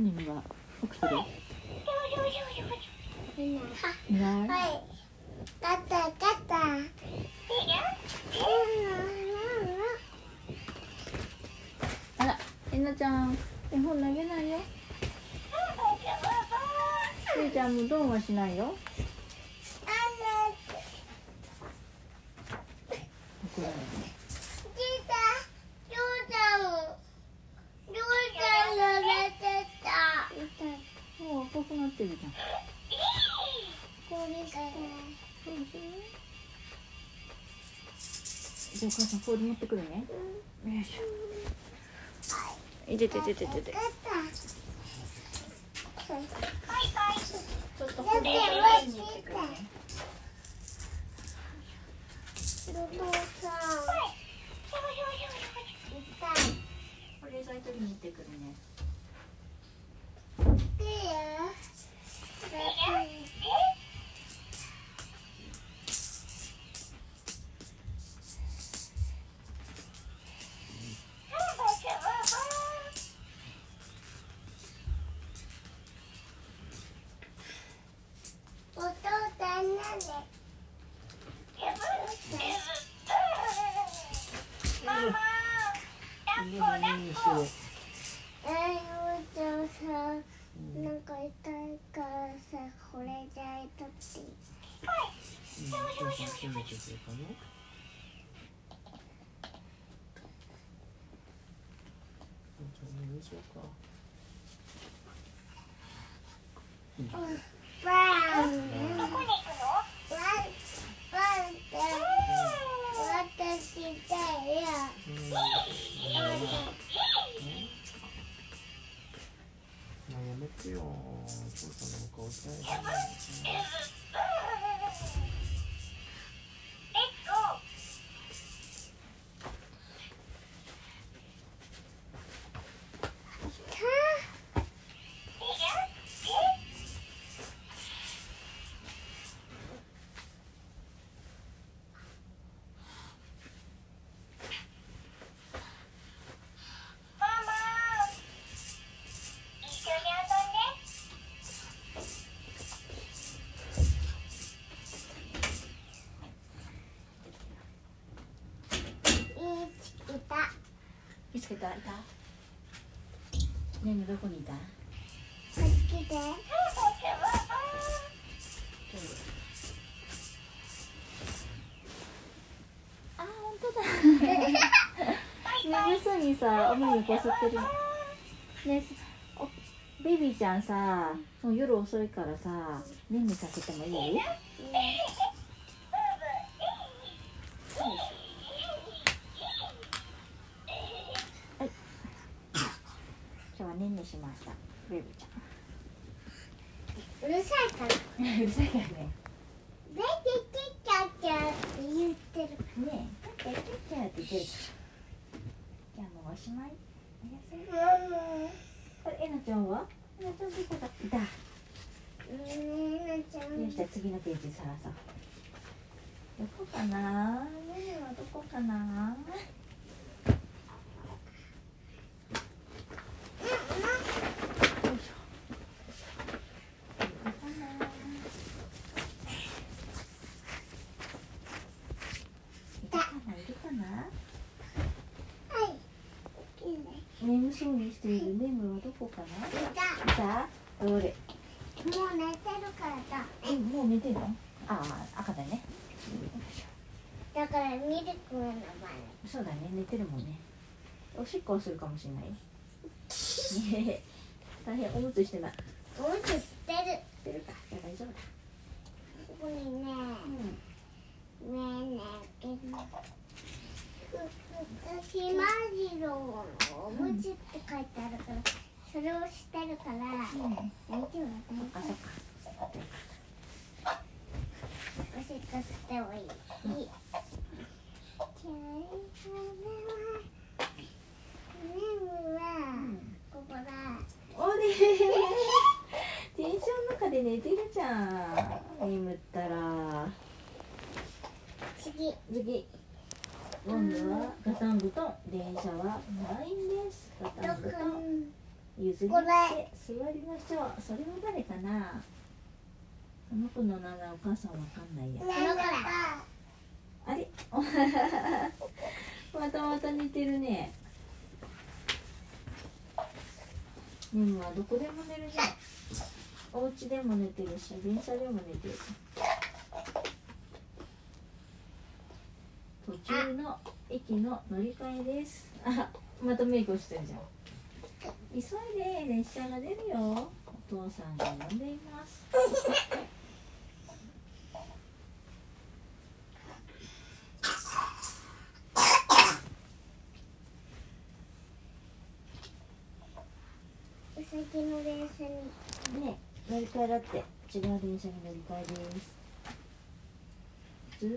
作る？いいない？はい。ガタガタ。あらえなちゃん。絵本投げないよ。ゆうちゃんもドンはしないよ。怒られるもう赤くなってるじゃん。じゃあお母さん氷持ってくるね。よいしょ。い。てててててて。ちょっと氷を取りに行ってくるね。保冷剤取りに行ってくるねお父さんなんなんか痛いからさこれじゃいとってうん、お父さん閉めてくれたのじゃあうかバンどこに見つけたいた？ねえねえどこにいた？こっちであ本当だ。眠そうにさお目にこすってる。ねおベビーちゃんさもう夜遅いからさねんねさせてもいい？はねんねしました。ベビーちうるさいから。ゃんうるさいからね「ベキキキャキャ」って言ってる。ねえキャッキャッキャって言ってる。じゃあもうおしまい。おやすみ。あれえなちゃんは？えなちゃんどこだ？いえなちゃん。よしじゃあ次のページ探そう。どこかな？ねねはどこかないるかないるかなはいいいね眠そうにしているネムはどこかな？いた。どれ？もう寝てるからだ。えもう寝てんの？ああ赤だね。だからミルクのそうだね。寝てるもんね。おしっこをするかもしれない。大変おむつしてない。おむつ捨てる。してるか。大丈夫だ。ここにね。うねえねえひまじろうのおむつって書いてあるからそれをしてるからん、うん、大丈夫。大丈夫おしっこしてもいい。いいじゃあそれはネムはここだ。おねテンションの中で寝てるじゃん。眠ったら。次。次今度はガタン布団電車は満員ですガタン布団譲り座りましょう。それは誰かな？その子の名前お母さんわかんないや。あれ？またまた似てるね。ねむはどこでも寝るね。お家でも寝てるし電車でも寝てる中の駅の乗り換えです。あまたメイクしてるじゃん。急いで列車が出るよ。お父さんが呼んでいます。うさぎの電車に。ね乗り換えだって。違う電車に乗り換えです。ずっ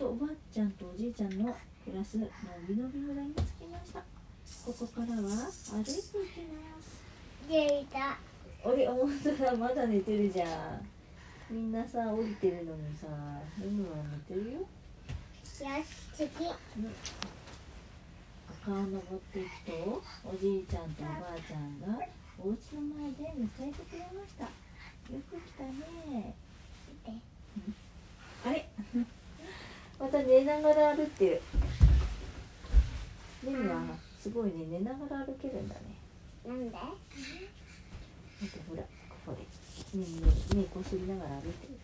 とおばあちゃんとおじいちゃんの暮らすのびのび村に着きました。ここからは歩いていきます。でいたあれ本当だまだ寝てるじゃん。みんなさ降りてるのにさルムは寝てるよ。よし次。丘を登っていくとおじいちゃんとおばあちゃんがお家の前で迎えてくれました。よく来たね。あれ？また寝ながら歩ってる。レミはすごいね寝ながら歩けるんだね。なんで？あとほらここで。ねえねえこすりながら歩いてる。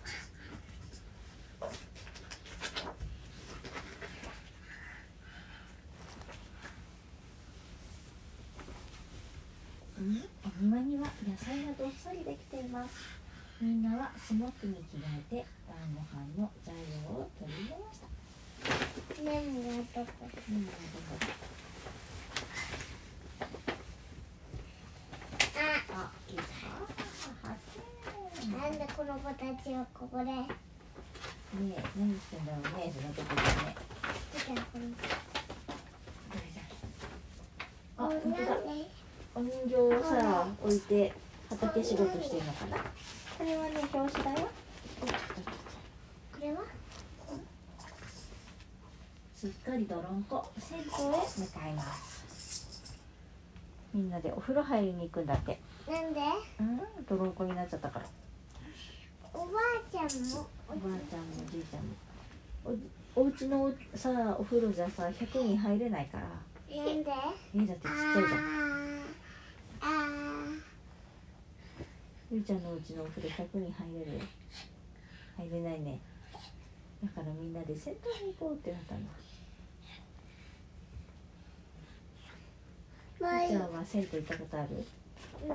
うん？お庭には野菜がどっさりできていますみんなはスモックに着替えて晩ご飯の材料を取り入れましたメモがどこうんどこだああ、いた。発見。なんでこの子たちはここでねえ、何してんだろうね、そのとこでね。あ、本当だ。お人形をさ、置いて畑仕事してるのかな。これはね、表紙だよ。これは？すっかり泥んこ、銭湯へ向かいます。みんなでお風呂入りに行くんだって。なんで？うん、泥んこになっちゃったから。おばあちゃんもおばあちゃんもおじいちゃんも。お、お家のさ、お風呂じゃさ、100人入れないから。なんで？え、だってちっちゃいじゃん。あーあゆうちゃんのうちのお風呂100人入れる入れないね。だからみんなで銭湯に行こうってなったんだーもういいゆうちゃんは銭湯行ったことある？うん。い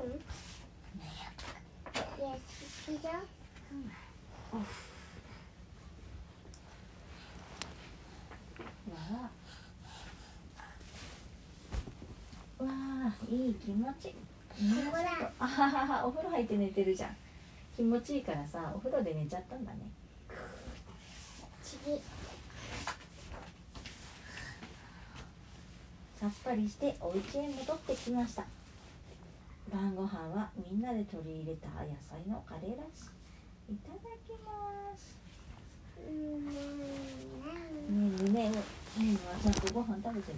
や好きじゃん。わあ。わあいい気持ちあはははお風呂入って寝てるじゃん。気持ちいいからさお風呂で寝ちゃったんだね。次。さっぱりしてお家へ戻ってきました。晩ご飯はみんなで取り入れた野菜のカレーライス。いただきます。うんね。えねえねえねえはちゃんとご飯食べてる？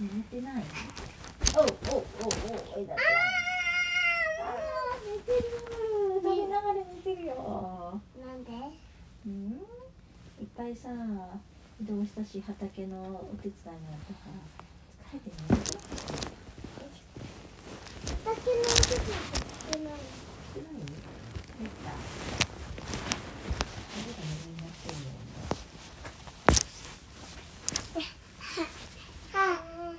寝てない？おうおうおうおうえだってあ寝てる食べながら寝てるよなんでうんいっぱいさ移動したし畑のお手伝いもやったから疲れてる畑のお手伝いって少ない少ないできた誰が右になってるんだろはうね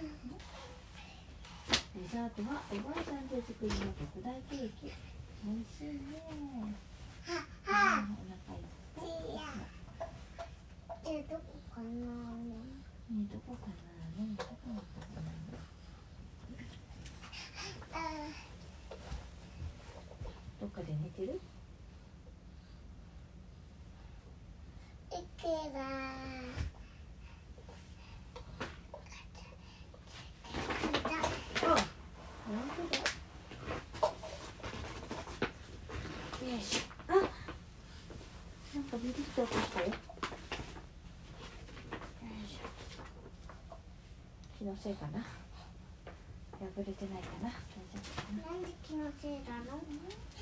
デザートはおばあちゃん手作りの特大ケーキ美味しいねあはあはーお腹いっぱいいやえどこかなねどこかな？ねどこだったかな？あどっかで寝てる？いくら？なんかしたよよいしょ気のせいかな？破れてないかな？大丈夫かな？なんで気のせいなの？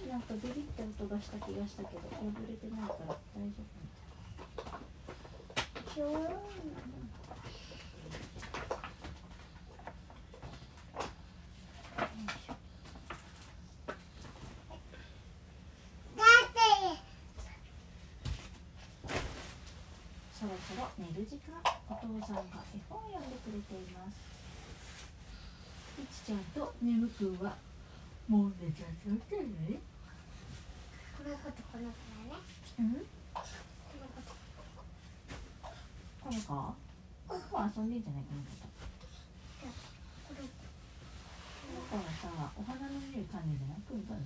なんかビリって音がした気がしたけど破れてないから大丈夫ひょーんだってそろ寝る時間お父さんが絵本を読んでくれていますいちちゃんとねむくんはもう寝ちゃってるねこの子とこの子だねうんこの子とこの子この子遊んでんじゃないこの子とこの子はさお花の匂い嗅いでんじゃないくんくん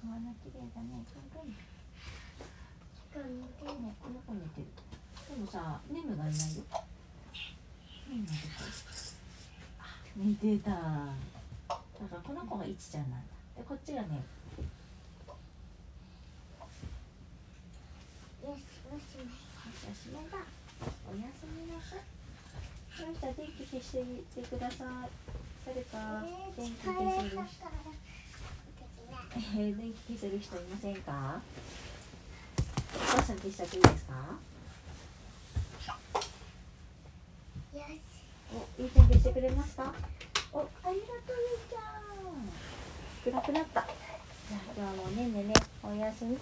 お花綺麗だねくんくんねこの子寝てるでもさネムがいないよ寝てただからこの子がいちちゃんなんだ。でこっちがねよしよしおしめだおやすみなさいよしじゃあ電気消してみてください誰か電気消せる人えー電気消せる人いませんか母さん消しちゃっていいですか？よしお、いいちゃん消してくれました？お、ありがとうゆいちゃん。暗くなった。じゃあ今日はもうねんねね、おやすみ。